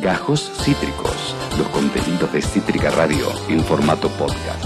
Gajos Cítricos, los contenidos de Cítrica Radio en formato podcast.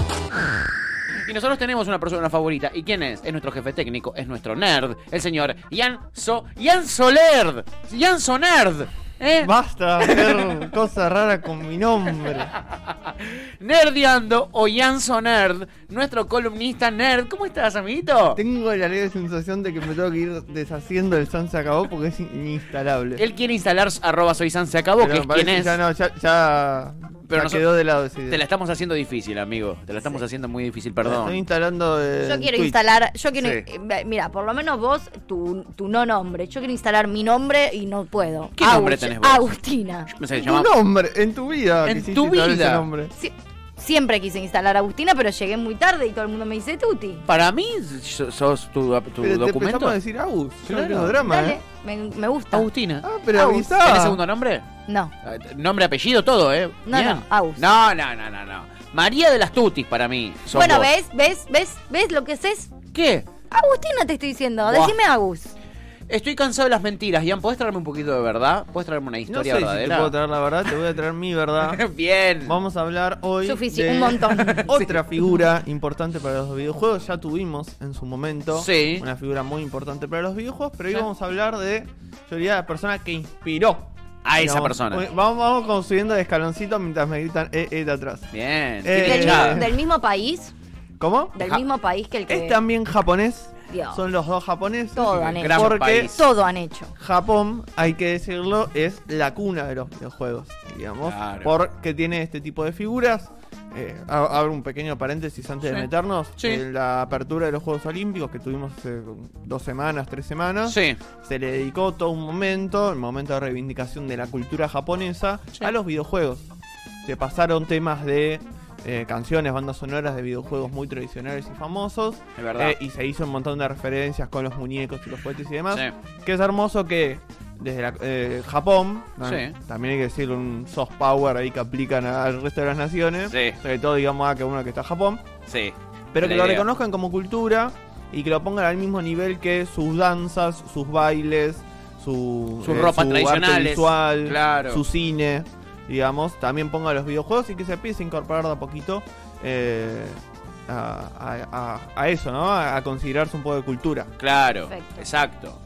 Y nosotros tenemos una persona favorita. ¿Y quién es? Es nuestro jefe técnico, es nuestro nerd, el señor Jan So... Jan Soler. Jan Sonerd. ¿Eh? Basta de hacer cosas raras con mi nombre. Nerdeando o Jan Sonerd, nuestro columnista nerd. ¿Cómo estás, amiguito? Tengo la leve sensación de que me tengo que ir deshaciendo del San se acabó porque es ininstalable. Él quiere instalar arroba soy San se acabó, Pero que es quien. Ya, no, ya, ya, Pero ya noso- quedó de lado esa idea. Te la estamos haciendo difícil, amigo. Te la estamos haciendo muy difícil, perdón. Estoy instalando eh, Yo quiero Twitch. instalar, yo quiero, Sí. eh, mira, por lo menos vos, tu, tu no nombre. Yo quiero instalar mi nombre y no puedo. ¿Qué nombre tenés vos? Agustina. Yo pensé que se Tu nombre, en tu vida. En quisiste tu ese vida. nombre. Sie- siempre quise instalar Agustina, pero llegué muy tarde y todo el mundo me dice Tuti. Para mí, so- sos tu, tu Pero te documento. empezamos a decir Agus. Yo Claro. no tengo drama, Dale, ¿eh? me, me gusta. Agustina. Ah, pero Agus. avisá. ¿Tenés segundo nombre? No, Eh, Nombre, apellido, todo, ¿eh? No, Bien. no, Agus. No, no, no, no, no. María de las Tutis para mí. sos bueno, vos. ¿ves? ¿Ves? ¿Ves? ¿Ves lo que es? ¿Qué? Agustina te estoy diciendo, Buah. decime Agus. Estoy cansado de las mentiras. Ian, ¿podés traerme un poquito de verdad? ¿Podés traerme una No historia sé si te verdadera? puedo traer la verdad, te voy a traer mi verdad. Bien. Vamos a hablar hoy Sufici- de un montón. otra figura importante para los videojuegos. Ya tuvimos en su momento Sí. una figura muy importante para los videojuegos, pero hoy Sí. vamos a hablar de, yo diría, la persona que inspiró A esa persona. Hoy- Vamos, vamos construyendo de escaloncito mientras me gritan eh, eh de atrás. Bien. Eh, Del, mismo, del mismo país, ¿Cómo? del Ja- mismo país que el que Es también japonés. Dios, Son los dos japoneses. Todo han Gran Porque país. todo han hecho. Japón, hay que decirlo, es la cuna de los videojuegos, digamos. Claro. Porque tiene este tipo de figuras. Eh, a- abro un pequeño paréntesis antes Sí. de meternos. Sí. En la apertura de los Juegos Olímpicos que tuvimos hace dos semanas, tres semanas. Sí. Se le dedicó todo un momento, el momento de reivindicación de la cultura japonesa, Sí. a los videojuegos. Se pasaron temas de eh, canciones, bandas sonoras de videojuegos muy tradicionales y famosos. Es verdad. Eh, y se hizo un montón de referencias con los muñecos y los juguetes y demás. Sí. Que es hermoso que desde la- eh, Japón, también hay que decir un soft power ahí que aplican al resto de las naciones. Sí. Sobre todo, digamos, a que uno que está en Japón. Sí. Pero que lo reconozcan como cultura y que lo pongan al mismo nivel que sus danzas, sus bailes, su, eh, su arte tradicionales. visual, Claro. su cine, digamos. También pongan los videojuegos y que se empiece a incorporar de a poquito eh, a, a- a- a eso, ¿no? A, a considerarse un poco de cultura. Claro. Perfecto. Exacto.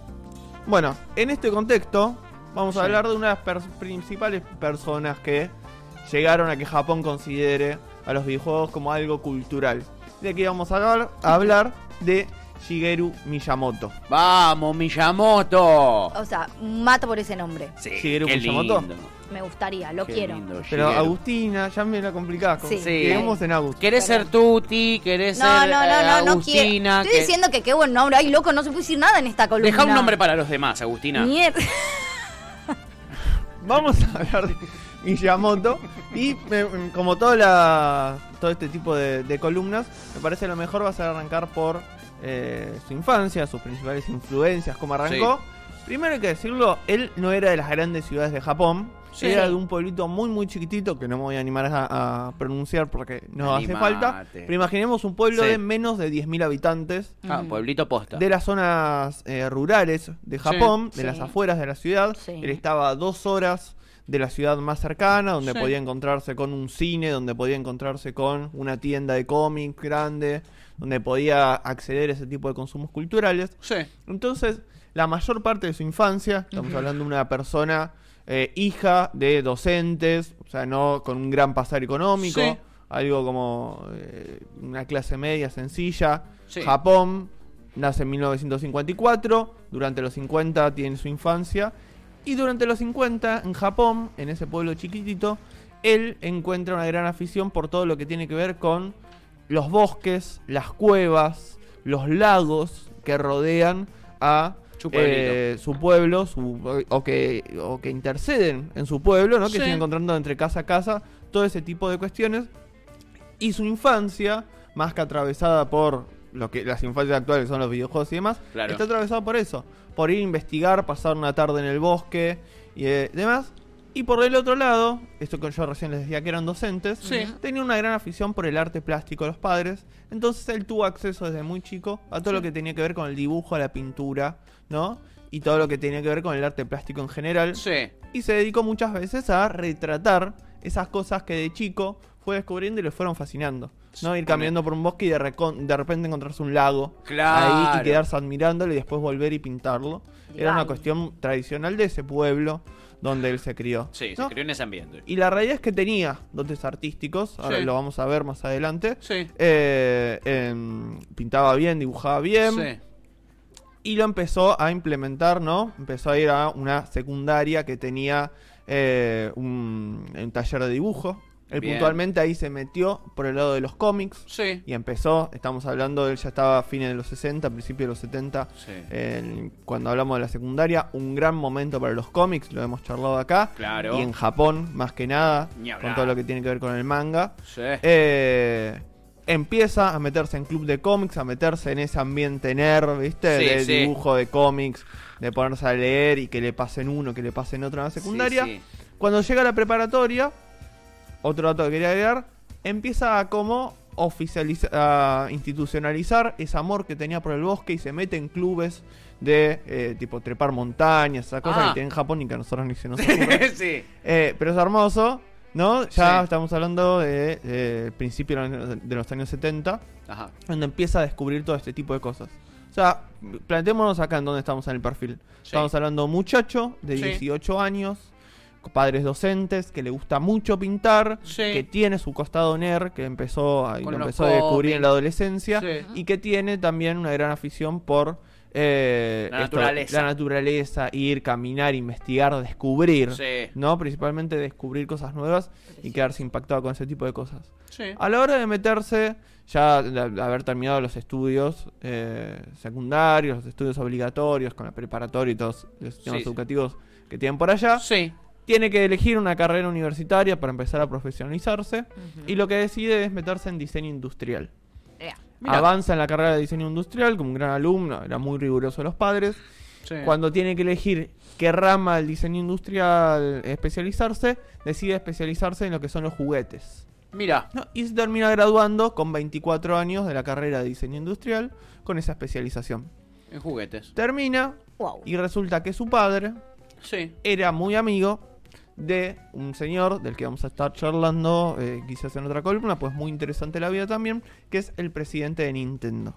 Bueno, en este contexto vamos a Sí. hablar de una de las pers- principales personas que llegaron a que Japón considere a los videojuegos como algo cultural. De aquí vamos a hablar, a hablar de Shigeru Miyamoto. Vamos, Miyamoto. O sea, mato por ese nombre. Sí, Shigeru qué Miyamoto. lindo. Me gustaría, lo Qué quiero. lindo, Pero Shigeru. Agustina, ya me la complicás. Sí. Sí. Quedemos en Agustina. ¿Querés ser Tuti? ¿Querés No, ser no, eh, no, no, no quiero. Agustina? Estoy que- diciendo que qué buen nombre. Ay, loco, no se puede decir nada en esta columna. Deja un nombre para los demás, Agustina. Mierda. Vamos a hablar de Miyamoto. Y me- como toda la, todo este tipo de, de columnas, me parece lo mejor va a ser arrancar por eh, su infancia, sus principales influencias, cómo arrancó. Primero hay que decirlo, él no era de las grandes ciudades de Japón. Sí. Era de un pueblito muy muy chiquitito que no me voy a animar a, a pronunciar porque no hace falta. Pero imaginemos un pueblo Sí. de menos de 10.000 habitantes Ah, pueblito posta. de las zonas eh, rurales de Japón, de Sí. las afueras de la ciudad. Sí. Él estaba a dos horas de la ciudad más cercana, donde Sí. podía encontrarse con un cine, donde podía encontrarse con una tienda de cómics grande, donde podía acceder a ese tipo de consumos culturales. Sí. Entonces, la mayor parte de su infancia, estamos hablando de una persona eh, hija de docentes, o sea, no con un gran pasar económico, Sí. algo como eh, una clase media sencilla. Sí. Japón nace en 1954, durante los 50 tiene su infancia, y durante los 50 en Japón, en ese pueblo chiquitito, él encuentra una gran afición por todo lo que tiene que ver con los bosques, las cuevas, los lagos que rodean a eh, su pueblo, su- o, que, o que interceden en su pueblo, ¿no? que Sí. siguen encontrando entre casa a casa, todo ese tipo de cuestiones. Y su infancia, más que atravesada por lo que las infancias actuales son los videojuegos y demás, Claro. está atravesada por eso, por ir a investigar, pasar una tarde en el bosque y eh, demás. Y por el otro lado, esto que yo recién les decía que eran docentes, Sí. tenía una gran afición por el arte plástico de los padres. Entonces él tuvo acceso desde muy chico a todo lo que tenía que ver con el dibujo, la pintura, ¿no? y todo lo que tenía que ver con el arte plástico en general. Sí. Y se dedicó muchas veces a retratar esas cosas que de chico fue descubriendo y le fueron fascinando. ¿no? Ir caminando por un bosque y de, de repente encontrarse un lago Claro. ahí y quedarse admirándolo y después volver y pintarlo. Era una cuestión tradicional de ese pueblo donde él se crió. Sí, ¿no? se crió en ese ambiente. Y la realidad es que tenía dotes artísticos, ahora Sí. lo vamos a ver más adelante. Sí. Eh, em, pintaba bien, dibujaba bien. Sí. Y lo empezó a implementar, ¿no? Empezó a ir a una secundaria que tenía eh, un, un taller de dibujo. Él Bien. puntualmente ahí se metió por el lado de los cómics. Sí. Y empezó, estamos hablando, él ya estaba a fines de los 60, principios de los 70, Sí. cuando hablamos de la secundaria, un gran momento para los cómics, lo hemos charlado acá. Claro. Y en Japón, más que nada, con todo lo que tiene que ver con el manga. Sí. Eh, empieza a meterse en club de cómics, a meterse en ese ambiente nerd, ¿viste? Sí, de sí. dibujo de cómics, de ponerse a leer y que le pasen uno, que le pasen otro en la secundaria. Cuando llega a la preparatoria, otro dato que quería agregar, empieza a como oficializar, a institucionalizar ese amor que tenía por el bosque y se mete en clubes de eh, tipo trepar montañas, esa cosa Ah. que tiene en Japón y que a nosotros ni se nos ocurre. sí. Eh, pero es hermoso, ¿no? Ya Sí. estamos hablando de, de principio de los- años 70, Ajá. donde empieza a descubrir todo este tipo de cosas. O sea, planteémonos acá en donde estamos en el perfil. Sí. Estamos hablando de un muchacho de Sí. 18 años, padres docentes, que le gusta mucho pintar, Sí. que tiene su costado nerd, que empezó a, lo empezó a descubrir en la adolescencia, Sí. y que tiene también una gran afición por eh, La naturaleza. la naturaleza, ir, caminar, investigar, descubrir. Sí. ¿no? Principalmente descubrir cosas nuevas y quedarse impactado con ese tipo de cosas. A la hora de meterse, ya de haber terminado los estudios eh, secundarios, los estudios obligatorios, con la preparatoria y todos los sistemas educativos que tienen por allá, Sí. Tiene que elegir una carrera universitaria para empezar a profesionalizarse y lo que decide es meterse en diseño industrial. Avanza en la carrera de diseño industrial como un gran alumno, era muy riguroso de los padres. Sí. Cuando tiene que elegir qué rama del diseño industrial especializarse, decide especializarse en lo que son los juguetes. Mira. ¿no? Y se termina graduando con 24 años de la carrera de diseño industrial con esa especialización. En juguetes. Termina Wow. y resulta que su padre Sí. era muy amigo de un señor del que vamos a estar charlando eh, quizás en otra columna, pues muy interesante la vida también, que es el presidente de Nintendo.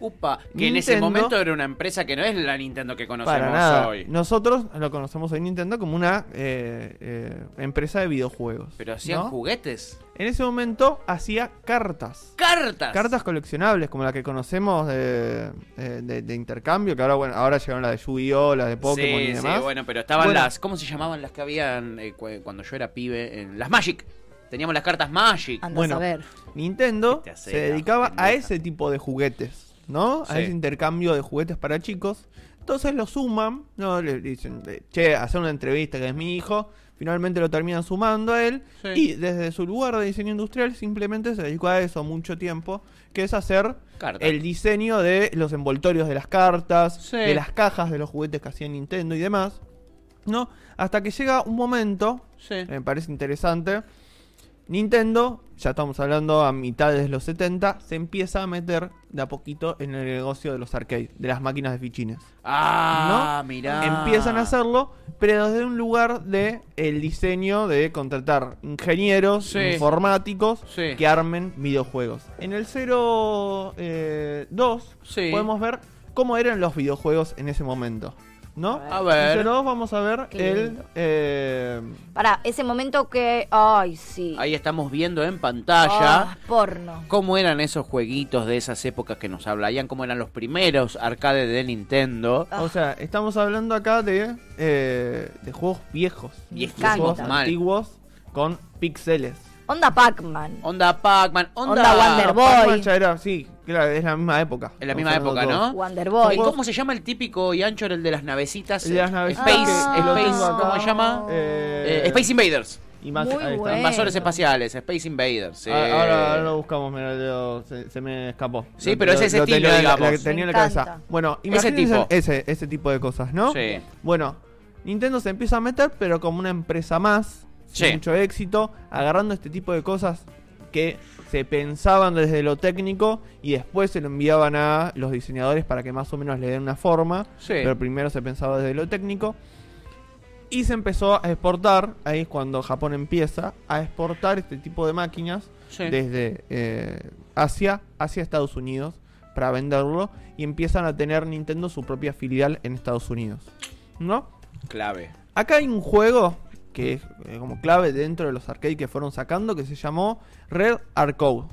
Upa. Que en ese momento era una empresa que no es la Nintendo que conocemos Para nada. hoy. Nosotros lo conocemos en Nintendo como una eh, eh, empresa de videojuegos. Pero hacían ¿no? juguetes. En ese momento hacía cartas. Cartas. Cartas coleccionables, como la que conocemos de, eh, de- de intercambio, que ahora bueno, ahora llegaron las de Yu-Gi-Oh, las de Pokémon sí, y demás. Sí, bueno, pero estaban Bueno. las. ¿Cómo se llamaban las que habían eh, cu- cuando yo era pibe? En- las Magic. Teníamos las cartas Magic. Andas Bueno. a ver. Nintendo se dedicaba a ese tipo de juguetes, ¿no? A Sí. ese intercambio de juguetes para chicos. Entonces lo suman, ¿no? Le dicen, che, hacer una entrevista que es mi hijo. Finalmente lo terminan sumando a él. Sí. Y desde su lugar de diseño industrial simplemente se dedicó a eso mucho tiempo. Que es hacer el diseño de los envoltorios de las cartas, Sí. de las cajas de los juguetes que hacía Nintendo y demás. ¿No? Hasta que llega un momento me parece interesante. Nintendo, ya estamos hablando a mitad de los 70, se empieza a meter de a poquito en el negocio de los arcades, de las máquinas de fichines. Ah, ¿No? mirá. Empiezan a hacerlo, pero desde un lugar de el diseño de contratar ingenieros Sí. informáticos Sí. que armen videojuegos. En el 02 Sí. podemos ver cómo eran los videojuegos en ese momento. ¿No? A ver. 02 vamos a ver Qué el... eh, Para ese momento que. Ay, sí. Ahí estamos viendo en pantalla Ah, porno. cómo eran esos jueguitos de esas épocas que nos hablarían, cómo eran los primeros arcades de Nintendo. Ah. O sea, estamos hablando acá de, eh, de juegos viejos. Viejitos, de juegos mal. antiguos con píxeles. Onda Pac-Man. Onda Pac-Man, onda, Onda Wonder Boy. Pac-Man ya era, sí, claro, es la misma época. En la misma época, ¿no? Wonder ¿Y cómo se llama el típico y ancho, el de las navecitas? El de las navecitas Space, que Space, acá. ¿cómo se llama? Eh, Eh, Space Invaders. más- bueno. Invasores espaciales, Space Invaders. sí. Ah, Ahora, ahora lo buscamos, mira, lo- se, se me escapó. Sí, Lo- pero es ese lo estilo, tenía en la- digamos. la- tenía en la cabeza. Bueno, Ese tipo. Ese, ese tipo de cosas, ¿no? Sí. Bueno, Nintendo se empieza a meter, pero como una empresa más, Sí. sin mucho éxito, agarrando este tipo de cosas que se pensaban desde lo técnico y después se lo enviaban a los diseñadores para que más o menos le den una forma. Sí. Pero primero se pensaba desde lo técnico. Y se empezó a exportar, ahí es cuando Japón empieza a exportar este tipo de máquinas Sí. desde eh, Asia hacia Estados Unidos para venderlo y empiezan a tener Nintendo su propia filial en Estados Unidos. ¿No? Clave. Acá hay un juego que es eh, como clave dentro de los arcades que fueron sacando que se llamó Red Art Code.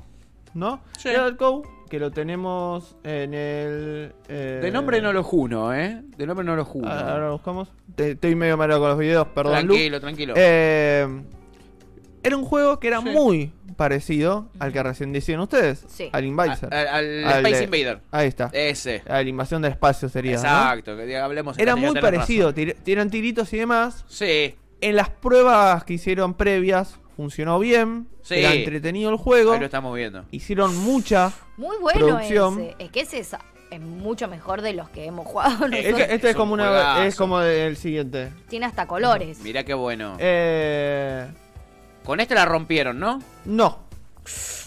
¿No? Sí. Red Art Code que lo tenemos en el... eh, De nombre no lo juno, ¿eh? De nombre no lo juno. Ah, Ahora lo buscamos. Te- estoy medio mareado con los videos, perdón. Tranquilo, tranquilo. Eh, era un juego que era Sí. muy parecido al que recién decían ustedes. Sí. Al Invader. Al, Al Space de- Invader. Ahí está. Ese. A la invasión del espacio sería. ¿no? Exacto, que hablemos Era muy parecido. tir- Tiran tiritos y demás. Sí, En las pruebas que hicieron previas funcionó bien. Sí. Era entretenido el juego. ahí lo estamos viendo. Hicieron mucha. Muy bueno Producción. ese. Es que ese es, es mucho mejor de los que hemos jugado nosotros. Este, este es Es un como una juegazo. es como el siguiente. Tiene hasta colores. Mirá qué bueno. Eh, Con este la rompieron, ¿no? no.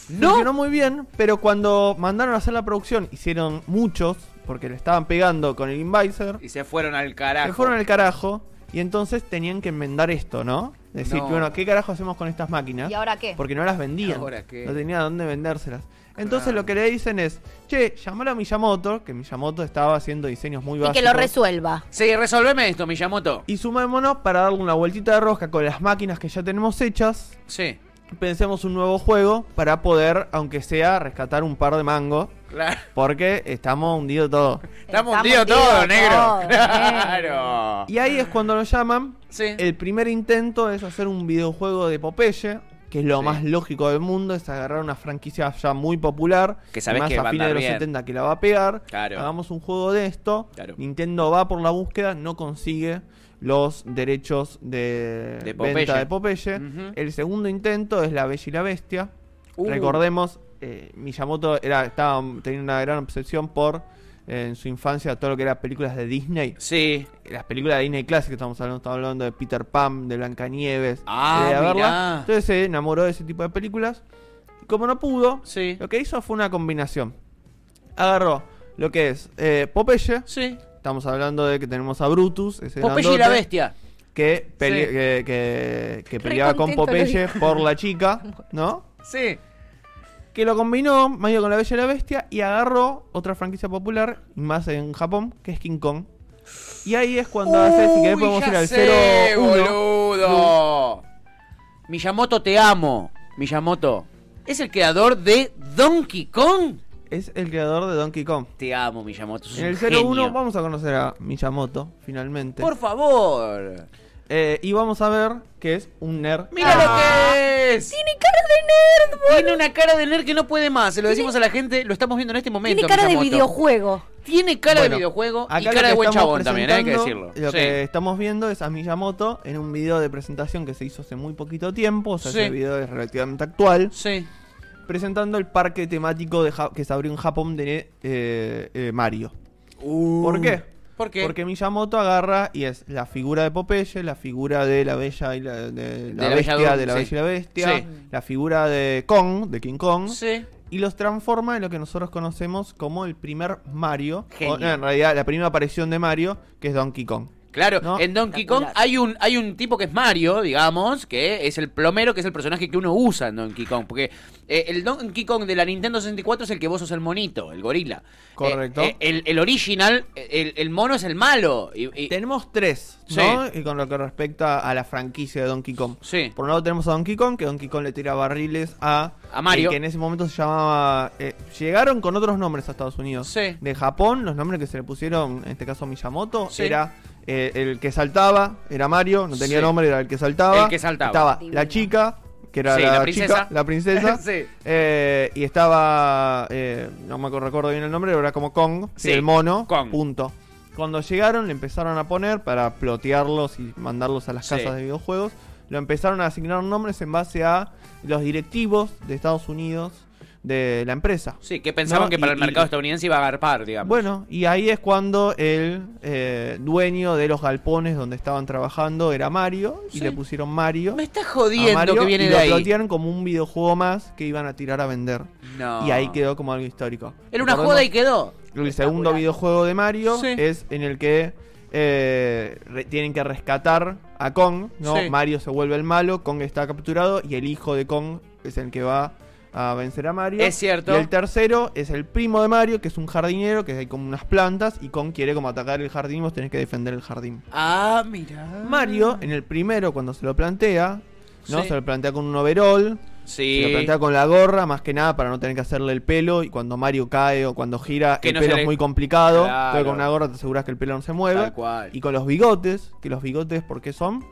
¿No? Funcionó muy bien, pero cuando mandaron a hacer la producción hicieron muchos porque le estaban pegando con el Invisor. Y se fueron al carajo. Se fueron al carajo y entonces tenían que enmendar esto, ¿no? Decir, No. bueno, ¿qué carajo hacemos con estas máquinas? ¿Y ahora qué? Porque no las vendían. ¿Ahora qué? No tenía dónde vendérselas. Entonces Claro. lo que le dicen es, che, llamar a Miyamoto, que Miyamoto estaba haciendo diseños muy Y básicos. que lo resuelva. Sí, resolveme esto, Miyamoto. Y sumémonos para darle una vueltita de rosca con las máquinas que ya tenemos hechas. Sí, Pensemos un nuevo juego para poder, aunque sea, rescatar un par de mangos. Claro. Porque estamos hundidos todos. Estamos Estamos hundidos hundidos todos, negro. todos, Claro. Y ahí es cuando lo llaman. Sí. El primer intento es hacer un videojuego de Popeye. Que es lo Sí. más lógico del mundo, es agarrar una franquicia ya muy popular, Que sabés más que a va a fines de los bien. 70 que la va a pegar. Claro. Hagamos un juego de esto. Claro. Nintendo va por la búsqueda, no consigue los derechos de, venta de Popeye. El segundo intento es La Bella y la Bestia. Uh. Recordemos, eh, Miyamoto era, estaba, tenía una gran obsesión por, eh, en su infancia, todo lo que era películas de Disney. Sí. Las películas de Disney Classic, estamos hablando, estamos hablando de Peter Pan, de Blancanieves, Ah, de verla. Entonces se enamoró de ese tipo de películas. Y como no pudo, Sí. lo que hizo fue una combinación. Agarró lo que es eh, Popeye, Sí. estamos hablando de que tenemos a Brutus, ese Popeye y la bestia. que, pele- Sí. que, que- que peleaba con Popeye por la chica, ¿no? Sí. Que lo combinó medio con la Bella y la Bestia y agarró otra franquicia popular, más en Japón, que es King Kong. Y ahí es cuando hace, si querés podemos ir al sé, 0 1. boludo. Miyamoto, te amo. Miyamoto. ¿Es el creador de Donkey Kong? Es el creador de Donkey Kong. Te amo, Miyamoto. sos En el un 0 1 genio. vamos a conocer a Miyamoto, finalmente. Por favor. Eh, y vamos a ver que es un nerd. Mira Ah. lo que es. Tiene cara de nerd, boludo. Tiene una cara de nerd que no puede más. Se lo decimos a la gente. Lo estamos viendo en este momento. Tiene cara de Miyamoto. videojuego. Tiene cara Bueno, de videojuego y lo cara que de buen estamos chabón también, hay que presentando, decirlo. Lo Sí. que estamos viendo es a Miyamoto en un video de presentación que se hizo hace muy poquito tiempo, o sea, Sí. ese video es relativamente actual. Sí. presentando el parque temático de Ja- que se abrió en Japón de eh, eh, Mario. Uh. ¿Por qué? ¿Por qué? Porque Miyamoto agarra y es la figura de Popeye, la figura de la bella y la, de la la bestia, Bella de la bella y la bestia, Sí. la figura de Kong, de King Kong, Sí. y los transforma en lo que nosotros conocemos como el primer Mario, Genio. o, no, en realidad la primera aparición de Mario, que es Donkey Kong. Claro, ¿No? en Donkey Kong hay un, hay un tipo que es Mario, digamos, que es el plomero, que es el personaje que uno usa en Donkey Kong. Porque eh, el Donkey Kong de la Nintendo 64 es el que vos sos el monito, el gorila. Correcto. Eh, eh, el, el original, el, el mono es el malo. Y, y- Tenemos tres, ¿no? Y con lo que respecta a la franquicia de Donkey Kong. Sí. Por un lado tenemos a Donkey Kong, que Donkey Kong le tira barriles a, A Mario. el que en ese momento se llamaba... eh, llegaron con otros nombres a Estados Unidos. Sí. De Japón, los nombres que se le pusieron, en este caso Miyamoto, Sí. era eh, el que saltaba, era Mario, no tenía Sí. nombre, era el que saltaba. El que saltaba. Estaba Divino. la chica, que era Sí, la, la princesa. chica, la princesa. Sí. Eh, y estaba, eh, no me recuerdo bien el nombre, pero era como Kong, Sí, el mono, Kong. punto. Cuando llegaron le empezaron a poner para plotearlos y mandarlos a las Sí. casas de videojuegos. Lo empezaron a asignar nombres en base a los directivos de Estados Unidos de la empresa. Sí, que pensaban No, que para y- el mercado y- estadounidense iba a agarpar, digamos. Bueno, y ahí es cuando el eh, dueño de los galpones donde estaban trabajando era Mario y Sí. le pusieron Mario. me está a jodiendo Mario que viene y de lo ahí. plantearon como un videojuego más que iban a tirar a vender. No. Y ahí quedó como algo histórico. Era una joda y quedó. El segundo videojuego de Mario Sí. es en el que eh, re- tienen que rescatar a Kong, ¿no? Sí. Mario se vuelve el malo, Kong está capturado y el hijo de Kong es el que va a vencer a Mario. Es cierto. Y el tercero es el primo de Mario, que es un jardinero, que hay como unas plantas y Kong quiere como atacar el jardín y vos tenés que defender el jardín. Ah, mira. Mario, en el primero, cuando se lo plantea, ¿no? Sí. Se lo plantea con un overall, Sí. se lo plantea con la gorra, más que nada para no tener que hacerle el pelo. Y cuando Mario cae o cuando gira, Que el no pelo le- es muy complicado. Claro. Entonces con una gorra te aseguras que el pelo no se mueve. Tal cual. Y con los bigotes, que los bigotes, ¿por qué son?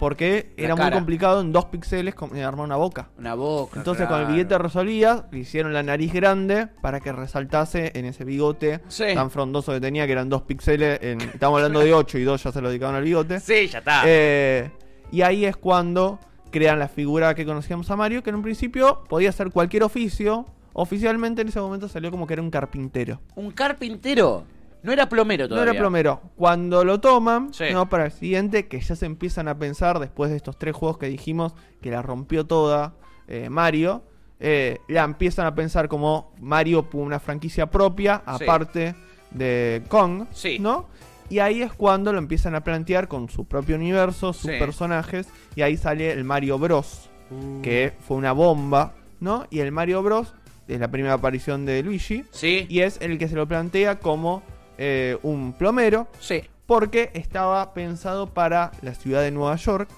Porque era muy complicado en dos píxeles eh, armar una boca. Una boca. Entonces con el billete resolvías, le hicieron la nariz grande para que resaltase en ese bigote Sí. tan frondoso que tenía, que eran dos píxeles. En, estamos hablando de 8 y 2 ya se lo dedicaban al bigote. Sí, ya está. Eh, y ahí es cuando crean la figura que conocíamos a Mario, que en un principio podía ser cualquier oficio. Oficialmente en ese momento salió como que era un carpintero. Un carpintero. No era plomero No todavía. era plomero. Cuando lo toman, Sí. no, para el siguiente, que ya se empiezan a pensar después de estos tres juegos que dijimos que la rompió toda eh, Mario, eh, la empiezan a pensar como Mario por una franquicia propia, Sí. aparte de Kong, Sí. ¿no? Y ahí es cuando lo empiezan a plantear con su propio universo, sus Sí. personajes, y ahí sale el Mario Bros, Uh. que fue una bomba, ¿no? Y el Mario Bros es la primera aparición de Luigi, Sí. y es el que se lo plantea como eh, un plomero, Sí. porque estaba pensado para la ciudad de Nueva York,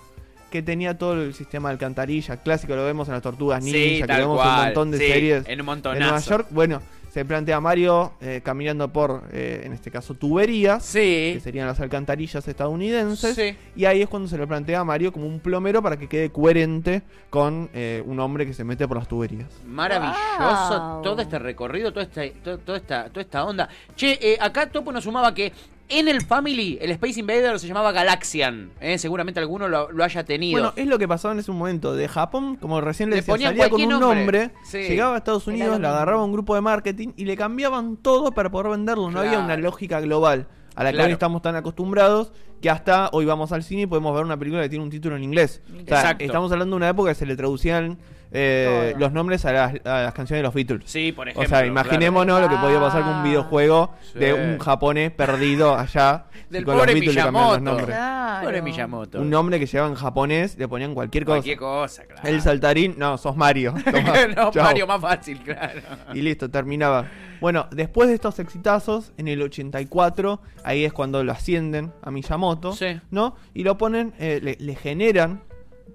que tenía todo el sistema de alcantarilla clásico, lo vemos en las Tortugas Ninja, Sí, que vemos en un montón de Sí, series En un montonazo. Nueva York. Bueno, se plantea Mario eh, caminando por, eh, en este caso, tuberías, que Sí. serían las alcantarillas estadounidenses. Sí. Y ahí es cuando se lo plantea a Mario como un plomero para que quede coherente con eh, un hombre que se mete por las tuberías. Maravilloso Wow. todo este recorrido, toda esta, to- toda esta, toda esta onda. Che, eh, acá Topo nos sumaba que en el Family el Space Invader se llamaba Galaxian. ¿eh? Seguramente alguno lo, lo haya tenido. Bueno, es lo que pasaba en ese momento. De Japón, como recién le decía, salía con cualquier un nombre. nombre, Sí. llegaba a Estados Unidos, le agarraba un grupo de marketing y le cambiaban todo para poder venderlo. No había una lógica global a la que hoy estamos tan acostumbrados que hasta hoy vamos al cine y podemos ver una película que tiene un título en inglés. O sea, Exacto. estamos hablando de una época que se le traducían eh, los nombres a las, a las canciones de los Beatles. Sí, por ejemplo. O sea, imaginémonos lo que podía pasar con un videojuego Sí. de un japonés perdido allá Del con los pobre Beatles los Miyamoto. nombres. Claro. Pobre Miyamoto. Un nombre que llevaba en japonés, le ponían cualquier cosa. Cualquier cosa, claro. El saltarín, no, sos Mario. Tomá, no, chau. Mario más fácil, claro. Y listo, terminaba. Bueno, después de estos exitazos, en el 84, ahí es cuando lo ascienden a Miyamoto, Sí. ¿no? Y lo ponen, eh, le, le generan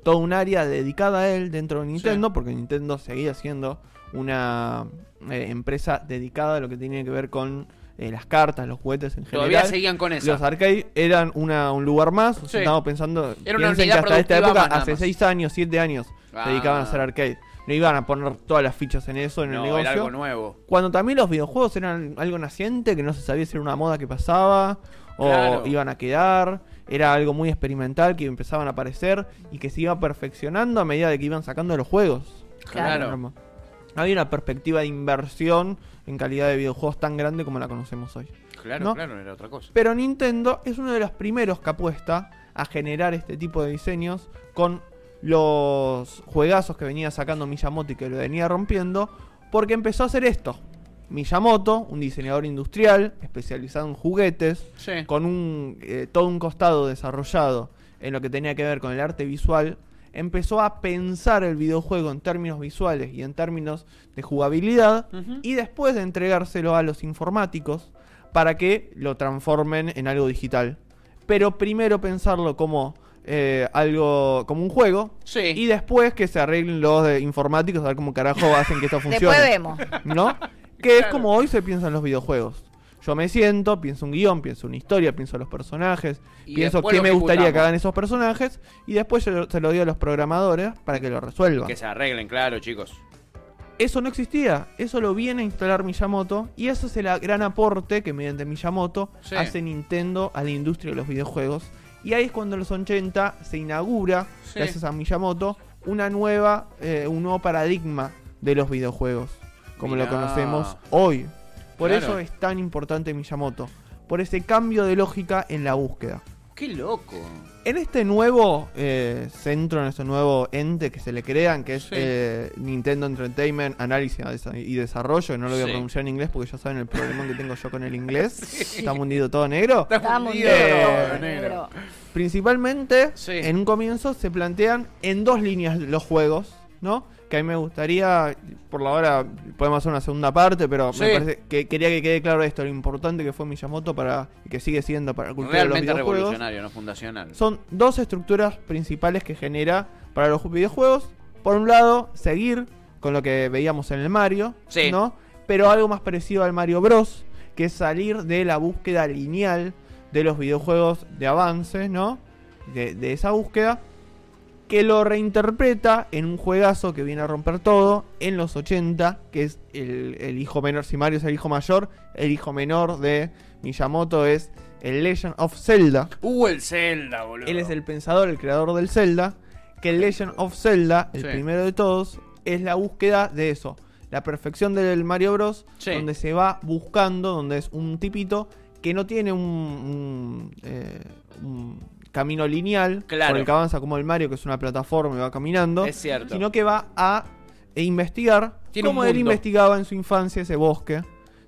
todo un área dedicada a él dentro de Nintendo, porque Nintendo seguía siendo una eh, empresa dedicada a lo que tiene que ver con eh, las cartas, los juguetes en Todavía general. seguían con eso. Los arcades eran una, un lugar más. o sea, Sí. Estamos pensando. Era una que hasta esta época, más, hace más. 6 años, 7 años, Ah. se dedicaban a hacer arcade. No iban a poner todas las fichas en eso, en el negocio. era algo nuevo. Cuando también los videojuegos eran algo naciente, que no se sabía si era una moda que pasaba o Claro. iban a quedar. Era algo muy experimental que empezaban a aparecer y que se iba perfeccionando a medida de que iban sacando los juegos. Claro. Había una perspectiva de inversión en calidad de videojuegos tan grande como la conocemos hoy. Claro, ¿No? claro, era otra cosa. Pero Nintendo es uno de los primeros que apuesta a generar este tipo de diseños con los juegazos que venía sacando Miyamoto y que lo venía rompiendo, porque empezó a hacer esto. Miyamoto, un diseñador industrial especializado en juguetes, Sí. con un eh, todo un costado desarrollado en lo que tenía que ver con el arte visual, empezó a pensar el videojuego en términos visuales y en términos de jugabilidad y después de entregárselo a los informáticos para que lo transformen en algo digital. Pero primero pensarlo como eh, algo como un juego Sí. y después que se arreglen los de informáticos a ver cómo carajo hacen que esto funcione. Después vemos. ¿no? Que es como hoy se piensan los videojuegos. Yo me siento, pienso un guion, pienso una historia, pienso los personajes, Y pienso qué me gustaría que hagan esos personajes y después yo se lo doy a los programadores para que lo resuelvan. Que se arreglen, claro, chicos. Eso no existía, eso lo viene a instalar Miyamoto y eso es el gran aporte que mediante Miyamoto Sí. hace Nintendo a la industria de los videojuegos. Y ahí es cuando en los 80 se inaugura, Sí. gracias a Miyamoto, una nueva, eh, un nuevo paradigma de los videojuegos. Como Mirá. lo conocemos hoy. Por Claro. eso es tan importante Miyamoto, por ese cambio de lógica en la búsqueda. Qué loco. En este nuevo eh, centro, en este nuevo ente que se le crean, que es Sí. eh, Nintendo Entertainment Análisis y Desarrollo, que no lo voy a Sí. pronunciar en inglés porque ya saben el problema que tengo yo con el inglés. Está mundido todo negro. Está fundido, Eh, negro. Principalmente, Sí. en un comienzo se plantean en dos líneas los juegos, ¿no? Que a mí me gustaría, por la hora podemos hacer una segunda parte, pero Sí. me parece que quería que quede claro esto, lo importante que fue Miyamoto para y que sigue siendo para la cultura Realmente de los videojuegos. revolucionario, no fundacional. Son dos estructuras principales que genera para los videojuegos. Por un lado, seguir con lo que veíamos en el Mario, Sí. ¿no? Pero algo más parecido al Mario Bros, que es salir de la búsqueda lineal de los videojuegos de avance, ¿no? De, de esa búsqueda, que lo reinterpreta en un juegazo que viene a romper todo en los 80, que es el, el hijo menor, si Mario es el hijo mayor, el hijo menor de Miyamoto es el Legend of Zelda. Uh, el Zelda, boludo. Él es el pensador, el creador del Zelda. Que el Legend of Zelda, el Sí. primero de todos, es la búsqueda de eso. La perfección del Mario Bros. Sí. Donde se va buscando, donde es un tipito que no tiene un, un, eh, un camino lineal Claro. por el que avanza como el Mario, que es una plataforma y va caminando. Es cierto. Sino que va a e investigar Tiene como un él investigaba en su infancia ese bosque.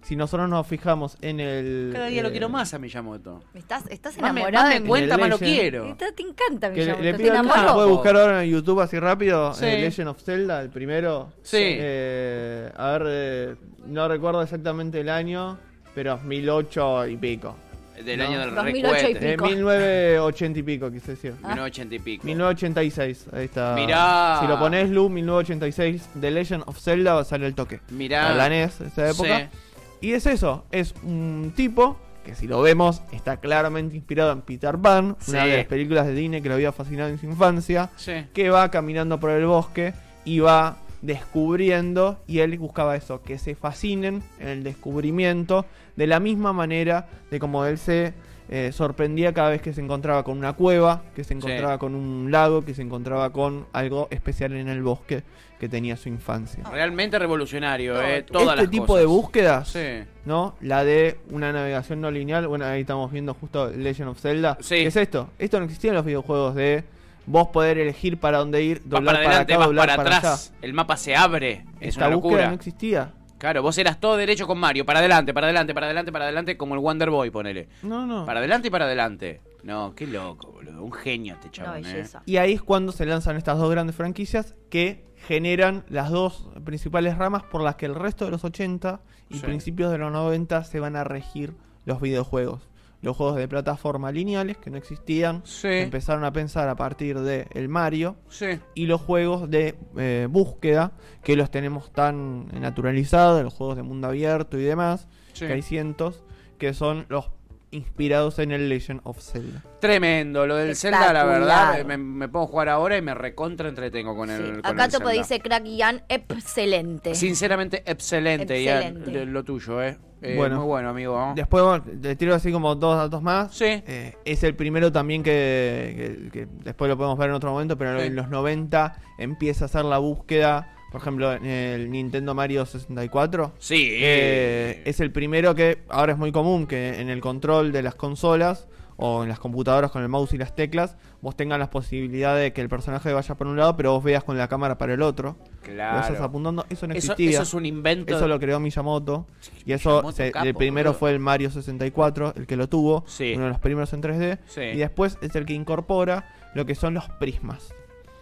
Si nosotros nos fijamos en el. Cada día lo eh, quiero más a Miyamoto. Estás, estás Más me, enamorado más me cuenta, más lo quiero. Está- te encanta, Que le, Miyamoto. le te pido al enamoró. chat, puede buscar ahora en YouTube así rápido. Sí. eh, Legend of Zelda, el primero. Sí. Eh, a ver, eh, no recuerdo exactamente el año, pero 1008 y pico. Del No. año del 2008 y recuete. De Pico. 1980 y pico, quise decir. Ah. 1980 y pico. 1986, ahí está. Mirá. Si lo pones Lu, 1986, The Legend of Zelda va a salir el toque. Mirá. Para la NES, esa época. Sí. Y es eso, es un tipo que si lo vemos está claramente inspirado en Peter Pan, una Sí. de las películas de Disney que lo había fascinado en su infancia Sí. que va caminando por el bosque y va descubriendo y él buscaba eso, que se fascinen en el descubrimiento de la misma manera de como él se eh, sorprendía cada vez que se encontraba con una cueva, que se encontraba con un lago, que se encontraba con algo especial en el bosque que tenía su infancia. Realmente revolucionario, eh. Todas este las tipo cosas. de búsquedas, Sí. ¿no? La de una navegación no lineal, bueno, ahí estamos viendo justo Legend of Zelda. Sí. ¿Qué es esto? Esto no existía en los videojuegos de vos poder elegir para dónde ir, doblar para para, adelante, acá, vas doblar para para, atrás. El mapa se abre. Es Esta una búsqueda locura. no existía. Claro, vos eras todo derecho con Mario. Para adelante, para adelante, para adelante, para adelante, como el Wonder Boy, ponele. No, no. Para adelante y para adelante. No, qué loco, boludo. Un genio este chabón, eh. belleza. Y ahí es cuando se lanzan estas dos grandes franquicias que generan las dos principales ramas por las que el resto de los 80 y Sí. principios de los 90 se van a regir los videojuegos. Los juegos de plataforma lineales que no existían, Sí. empezaron a pensar a partir de el Mario Sí. y los juegos de eh, búsqueda que los tenemos tan naturalizados, los juegos de mundo abierto y demás, Sí. que hay cientos, que son los inspirados en el Legend of Zelda. Tremendo, lo del Zelda, la verdad, me, me puedo jugar ahora y me recontra entretengo con el, Sí. con Acá el Topo Zelda. dice Crack Ian, excelente. Sinceramente, excelente, Excelente. lo tuyo, eh. Eh, Bueno. Muy bueno, amigo. Después bueno, te tiro así como dos datos más. Sí. Eh, es el primero también que, que- que después lo podemos ver en otro momento, pero Sí. en los 90 empieza a hacer la búsqueda, por ejemplo, en el Nintendo Mario 64. Sí. Eh, es el primero que ahora es muy común que en el control de las consolas o en las computadoras con el mouse y las teclas, vos tengas la posibilidad de que el personaje vaya por un lado, pero vos veas con la cámara para el otro. Lo Claro. estás apuntando, eso no existía. eso es un invento. Eso lo creó Miyamoto. Y eso, Miyamoto, se- capo, el primero fue el Mario 64, el que lo tuvo. Sí. Uno de los primeros en 3D. Sí. Y después es el que incorpora lo que son los prismas.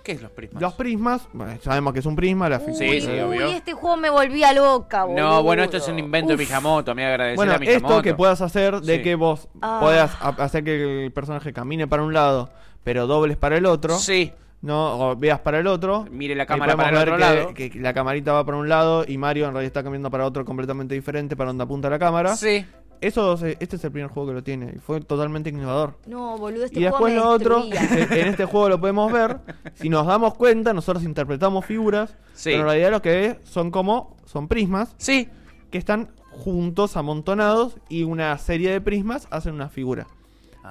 ¿Qué es los prismas? Los prismas, bueno, sabemos que es un prisma. La Uy, Sí, figura- sí, eh, obvio. uy, este juego me volvía loca, boludo. No, bueno, esto es un invento de Uf. Miyamoto, me agradecer Bueno, a Miyamoto. esto que puedas hacer de Sí. que vos Ah. puedas a- hacer que el personaje camine para un lado, pero dobles para el otro, Sí, no o veas para el otro. mire la Ahí cámara para el podemos otro ver lado. que, que la camarita va para un lado y Mario en realidad está cambiando para otro completamente diferente para donde apunta la cámara. Sí. Eso, se- este es el primer juego que lo tiene y fue totalmente innovador. No, boludo, este y juego después me lo otro, en este juego lo podemos ver, si nos damos cuenta, nosotros interpretamos figuras, Sí. pero en realidad lo que es son como, son prismas Sí. que están juntos, amontonados, y una serie de prismas hacen una figura.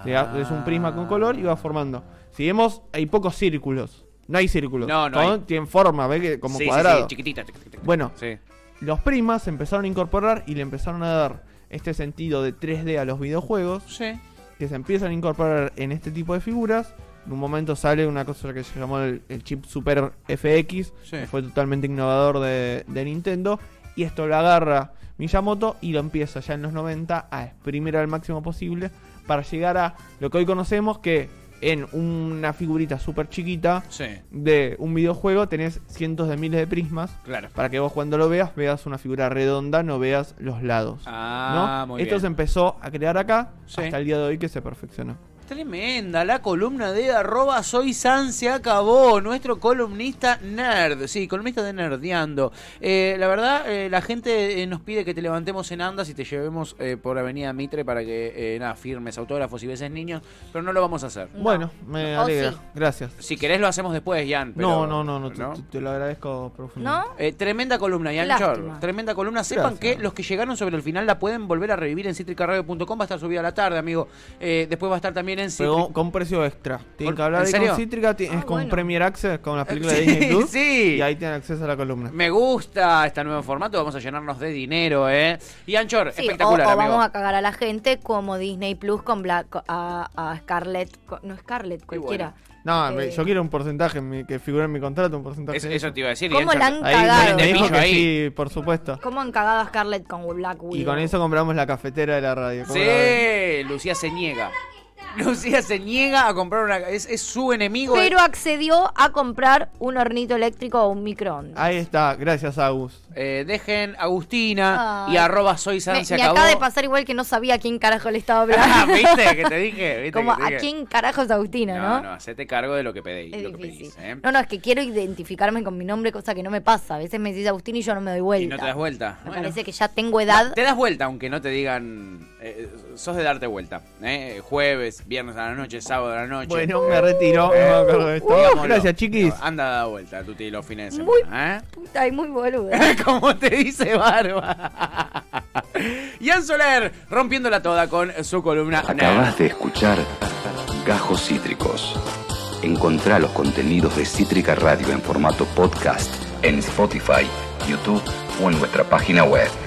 Da- Es un prisma con color y va formando. Si vemos, hay pocos círculos. No hay círculos. No, no hay. Tienen forma, ve que como Sí, cuadrado. sí, chiquitita, chiquitita. Bueno, Sí. los primas empezaron a incorporar y le empezaron a dar este sentido de 3D a los videojuegos, Sí. que se empiezan a incorporar en este tipo de figuras. En un momento sale una cosa que se llamó el, el chip Super FX, Sí. que fue totalmente innovador de, de Nintendo, y esto lo agarra Miyamoto y lo empieza ya en los 90 a exprimir al máximo posible para llegar a lo que hoy conocemos que en una figurita súper chiquita Sí. de un videojuego tenés cientos de miles de prismas Claro. para que vos cuando lo veas veas una figura redonda, no veas los lados. Ah, ¿no? muy Esto bien. se empezó a crear acá Sí. hasta el día de hoy que se perfeccionó. Tremenda, la columna de arroba soy San se acabó, nuestro columnista nerd, sí, columnista de nerdeando. Eh, la verdad, eh, la gente eh, nos pide que te levantemos en andas y te llevemos eh, por Avenida Mitre para que, eh, nada, firmes autógrafos y beses niños, pero no lo vamos a hacer. No. Bueno, me O alegra. sí. Gracias. Si querés lo hacemos después, Jan. pero- no, no, no, no, te, te- te lo agradezco profundamente. ¿No? Eh, tremenda columna, Jan. Chor. Tremenda columna. Sepan Gracias. que los que llegaron sobre el final la pueden volver a revivir en citricaradio.com. Va a estar subida a la tarde, amigo. Eh, después va a estar también en Pero Citric. con precio extra. Tienen ¿Por- que hablar en serio? con Cítrica, ti- es Ah, con bueno. Premier Access, con las películas de Sí, Disney Plus. sí. Y ahí tienen acceso a la columna. Me gusta este nuevo formato. Vamos a llenarnos de dinero, ¿eh? Y Anchor, Sí, espectacular, o amigo. vamos a cagar a la gente como Disney Plus con Black a, a Scarlett, no Scarlett, cualquiera. No, Eh, me- yo quiero un porcentaje mi- que figure en mi contrato, un porcentaje. Es- de eso te iba a decir. ¿Cómo la han Ahí cagado? me De dijo pillo que ahí. sí, por supuesto. ¿Cómo han cagado a Scarlett con Black Widow? Y con eso compramos la cafetera de la radio. ¿Cómo la? Sí, Lucía se niega. Lucía se niega a comprar una. Es, es su enemigo. Pero accedió a comprar un hornito eléctrico o un microondas. Ahí está, gracias Agus. Eh, dejen Agustina Ay. y arroba soy Me, San se me acabó. acaba de pasar igual que no sabía a quién carajo le estaba hablando. Ah, ¿Viste? Que te dije. ¿viste Como que te a quién carajo es Agustina, No, ¿no? no, hacete cargo de lo que pedís. Es lo que difícil. pedís, ¿eh? No, no, es que quiero identificarme con mi nombre, cosa que no me pasa. A veces me decís Agustín y yo no me doy vuelta. Y no te das vuelta. Me Bueno. parece que ya tengo edad. Te das vuelta, aunque no te digan. eh, sos de darte vuelta. ¿eh? Jueves, viernes a la noche, sábado a la noche. Bueno, me retiro, no me acuerdo de esto. Digámoslo. Gracias, chiquis. Anda a dar vuelta, Tuti, los fines de Muy-. ¿eh? Puta y muy boluda. Como te dice Barba. Ian Soler rompiéndola toda con su columna. Acabas de escuchar Gajos Cítricos. Encontrá los contenidos de Cítrica Radio en formato podcast en Spotify, YouTube o en nuestra página web.